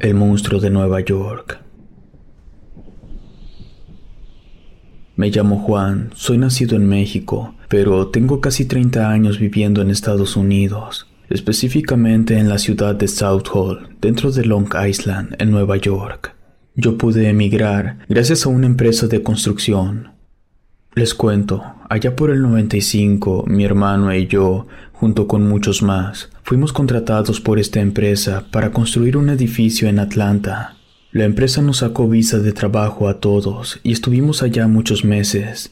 El monstruo de Nueva York. Me llamo Juan, soy nacido en México, pero tengo casi 30 años viviendo en Estados Unidos, específicamente en la ciudad de South Hall, dentro de Long Island, en Nueva York. Yo pude emigrar gracias a una empresa de construcción. Les cuento, allá por el 95, mi hermano y yo, junto con muchos más, fuimos contratados por esta empresa para construir un edificio en Atlanta. La empresa nos sacó visa de trabajo a todos y estuvimos allá muchos meses.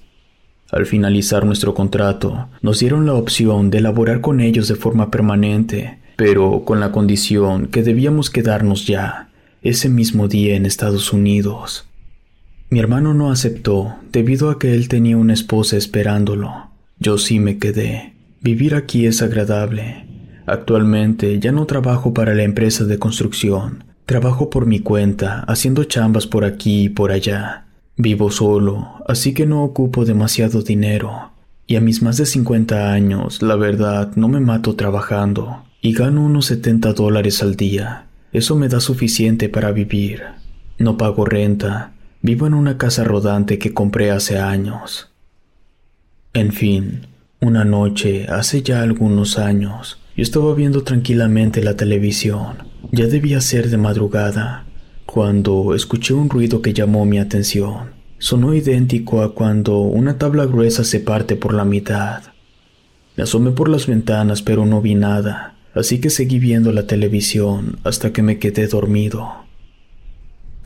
Al finalizar nuestro contrato, nos dieron la opción de laborar con ellos de forma permanente, pero con la condición que debíamos quedarnos ya, ese mismo día en Estados Unidos. Mi hermano no aceptó debido a que él tenía una esposa esperándolo. Yo sí me quedé. Vivir aquí es agradable. Actualmente ya no trabajo para la empresa de construcción, Trabajo por mi cuenta, haciendo chambas por aquí y por allá. Vivo solo, así que no ocupo demasiado dinero. Y a mis más de 50 años, la verdad, no me mato trabajando. Y gano unos 70 dólares al día. Eso me da suficiente para vivir. No pago renta. Vivo en una casa rodante que compré hace años. En fin, una noche, hace ya algunos años, yo estaba viendo tranquilamente la televisión ya debía ser de madrugada cuando escuché un ruido que llamó mi atención. Sonó idéntico a cuando una tabla gruesa se parte por la mitad. Me asomé por las ventanas pero no vi nada, así que seguí viendo la televisión hasta que me quedé dormido.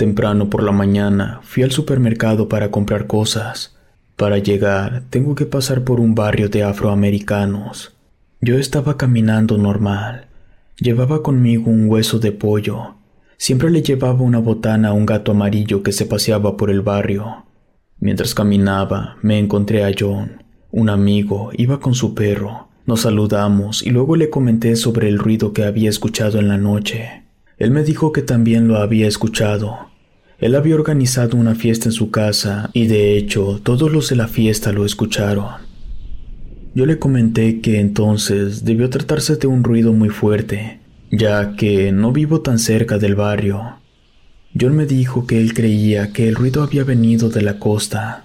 Temprano por la mañana fui al supermercado para comprar cosas. Para llegar tengo que pasar por un barrio de afroamericanos. Yo estaba caminando normal Llevaba conmigo un hueso de pollo. Siempre le llevaba una botana a un gato amarillo que se paseaba por el barrio. Mientras caminaba, me encontré a John. Un amigo iba con su perro. Nos saludamos y luego le comenté sobre el ruido que había escuchado en la noche. Él me dijo que también lo había escuchado. Él había organizado una fiesta en su casa y de hecho todos los de la fiesta lo escucharon. Yo le comenté que entonces debió tratarse de un ruido muy fuerte, ya que no vivo tan cerca del barrio. John me dijo que él creía que el ruido había venido de la costa.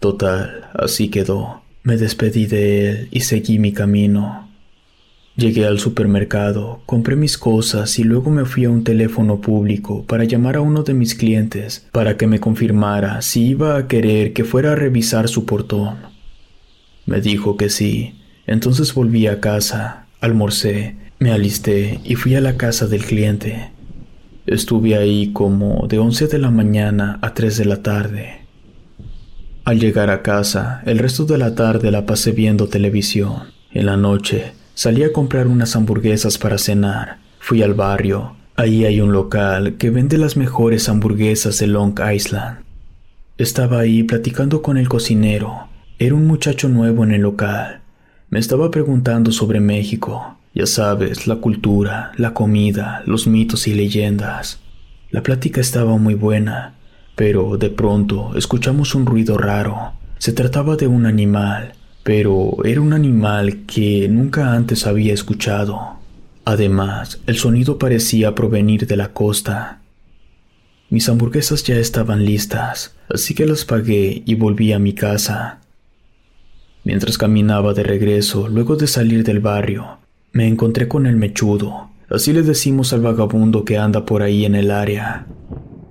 Total, así quedó. Me despedí de él y seguí mi camino. Llegué al supermercado, compré mis cosas y luego me fui a un teléfono público para llamar a uno de mis clientes para que me confirmara si iba a querer que fuera a revisar su portón. Me dijo que sí. Entonces volví a casa, almorcé, me alisté y fui a la casa del cliente. Estuve ahí como de 11 de la mañana a 3 de la tarde. Al llegar a casa, el resto de la tarde la pasé viendo televisión. En la noche, salí a comprar unas hamburguesas para cenar. Fui al barrio. Ahí hay un local que vende las mejores hamburguesas de Long Island. Estaba ahí platicando con el cocinero era un muchacho nuevo en el local. Me estaba preguntando sobre México. Ya sabes, la cultura, la comida, los mitos y leyendas. La plática estaba muy buena, pero de pronto escuchamos un ruido raro. Se trataba de un animal, pero era un animal que nunca antes había escuchado. Además, el sonido parecía provenir de la costa. Mis hamburguesas ya estaban listas, así que las pagué y volví a mi casa. Mientras caminaba de regreso, luego de salir del barrio, me encontré con el mechudo. Así le decimos al vagabundo que anda por ahí en el área.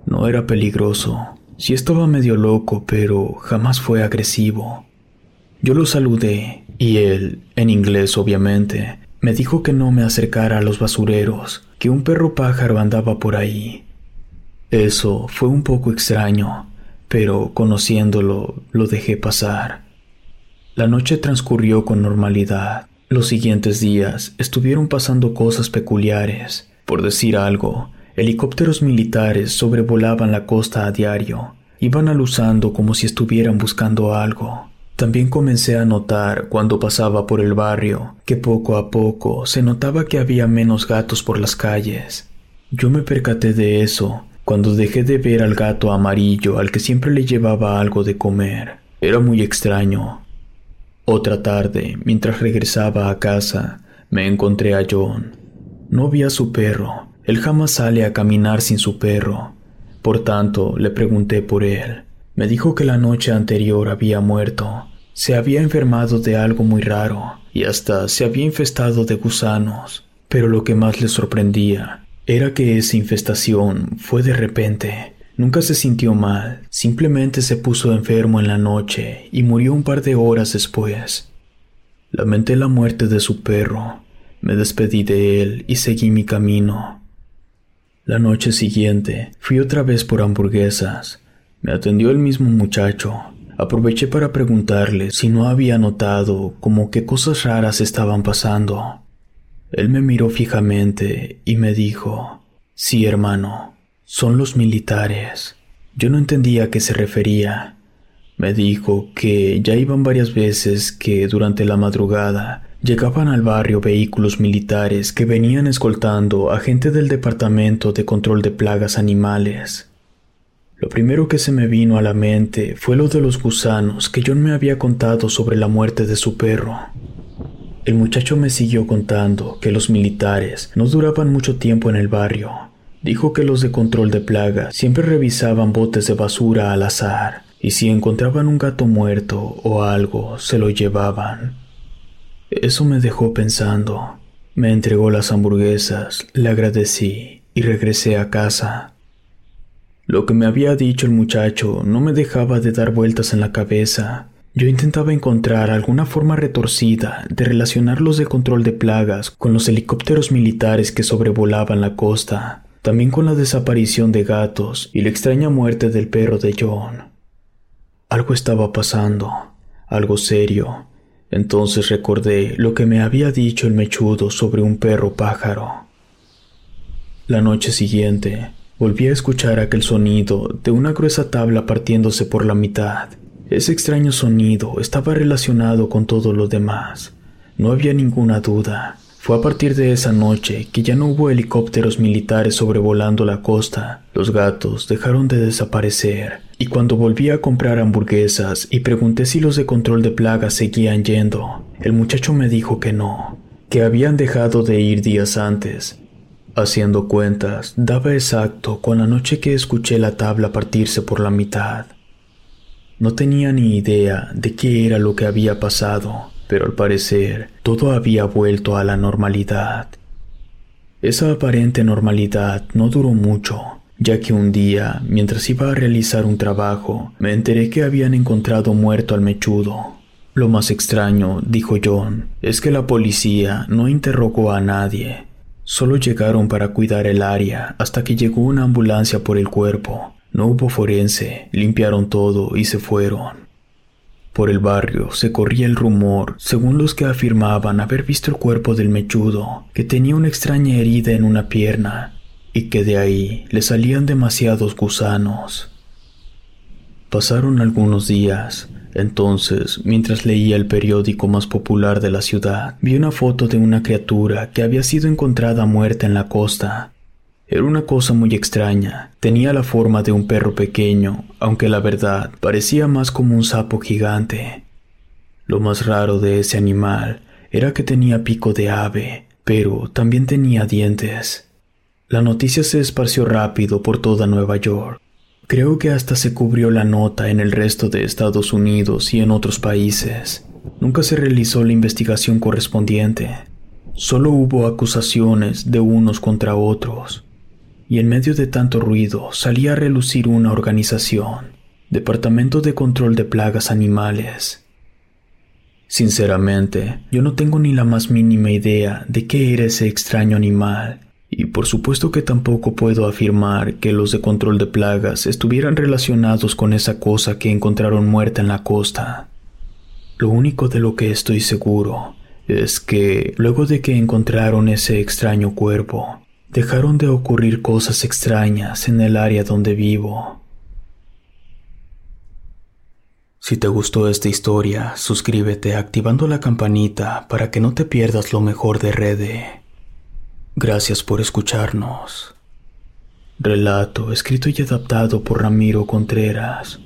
No era peligroso. Sí estaba medio loco, pero jamás fue agresivo. Yo lo saludé y él, en inglés obviamente, me dijo que no me acercara a los basureros, que un perro pájaro andaba por ahí. Eso fue un poco extraño, pero conociéndolo lo dejé pasar. La noche transcurrió con normalidad. Los siguientes días estuvieron pasando cosas peculiares. Por decir algo, helicópteros militares sobrevolaban la costa a diario. Iban aluzando como si estuvieran buscando algo. También comencé a notar cuando pasaba por el barrio que poco a poco se notaba que había menos gatos por las calles. Yo me percaté de eso cuando dejé de ver al gato amarillo al que siempre le llevaba algo de comer. Era muy extraño. Otra tarde, mientras regresaba a casa, me encontré a John. No vi a su perro. Él jamás sale a caminar sin su perro. Por tanto, le pregunté por él. Me dijo que la noche anterior había muerto. Se había enfermado de algo muy raro y hasta se había infestado de gusanos. Pero lo que más le sorprendía era que esa infestación fue de repente. Nunca se sintió mal, simplemente se puso enfermo en la noche y murió un par de horas después. Lamenté la muerte de su perro, me despedí de él y seguí mi camino. La noche siguiente fui otra vez por hamburguesas. Me atendió el mismo muchacho. Aproveché para preguntarle si no había notado como que cosas raras estaban pasando. Él me miró fijamente y me dijo, sí hermano, son los militares. Yo no entendía a qué se refería. Me dijo que ya iban varias veces que durante la madrugada llegaban al barrio vehículos militares que venían escoltando a gente del Departamento de Control de Plagas Animales. Lo primero que se me vino a la mente fue lo de los gusanos que John me había contado sobre la muerte de su perro. El muchacho me siguió contando que los militares no duraban mucho tiempo en el barrio Dijo que los de control de plagas siempre revisaban botes de basura al azar y si encontraban un gato muerto o algo, se lo llevaban. Eso me dejó pensando. Me entregó las hamburguesas, le agradecí y regresé a casa. Lo que me había dicho el muchacho no me dejaba de dar vueltas en la cabeza. Yo intentaba encontrar alguna forma retorcida de relacionar los de control de plagas con los helicópteros militares que sobrevolaban la costa, también con la desaparición de gatos y la extraña muerte del perro de John. Algo estaba pasando, algo serio. Entonces recordé lo que me había dicho el mechudo sobre un perro pájaro. La noche siguiente, volví a escuchar aquel sonido de una gruesa tabla partiéndose por la mitad. Ese extraño sonido estaba relacionado con todo lo demás. No había ninguna duda. Fue a partir de esa noche que ya no hubo helicópteros militares sobrevolando la costa. Los gatos dejaron de desaparecer. Y cuando volví a comprar hamburguesas y pregunté si los de control de plagas seguían yendo, el muchacho me dijo que no, que habían dejado de ir días antes. Haciendo cuentas, daba exacto con la noche que escuché la tabla partirse por la mitad. No tenía ni idea de qué era lo que había pasado, pero al parecer todo había vuelto a la normalidad. Esa aparente normalidad no duró mucho, ya que un día, mientras iba a realizar un trabajo, me enteré que habían encontrado muerto al mechudo. Lo más extraño, dijo John, es que la policía no interrogó a nadie. Solo llegaron para cuidar el área hasta que llegó una ambulancia por el cuerpo. No hubo forense, limpiaron todo y se fueron. Por el barrio se corría el rumor, según los que afirmaban haber visto el cuerpo del mechudo, que tenía una extraña herida en una pierna, y que de ahí le salían demasiados gusanos. Pasaron algunos días. Entonces, mientras leía el periódico más popular de la ciudad, vi una foto de una criatura que había sido encontrada muerta en la costa, era una cosa muy extraña. Tenía la forma de un perro pequeño, aunque la verdad parecía más como un sapo gigante. Lo más raro de ese animal era que tenía pico de ave, pero también tenía dientes. La noticia se esparció rápido por toda Nueva York. Creo que hasta se cubrió la nota en el resto de Estados Unidos y en otros países. Nunca se realizó la investigación correspondiente. Solo hubo acusaciones de unos contra otros. Y en medio de tanto ruido salía a relucir una organización, Departamento de Control de Plagas Animales. Sinceramente, yo no tengo ni la más mínima idea de qué era ese extraño animal, y por supuesto que tampoco puedo afirmar que los de control de plagas estuvieran relacionados con esa cosa que encontraron muerta en la costa. Lo único de lo que estoy seguro es que luego de que encontraron ese extraño cuerpo, dejaron de ocurrir cosas extrañas en el área donde vivo. Si te gustó esta historia, suscríbete activando la campanita para que no te pierdas lo mejor de Rede. Gracias por escucharnos. Relato escrito y adaptado por Ramiro Contreras.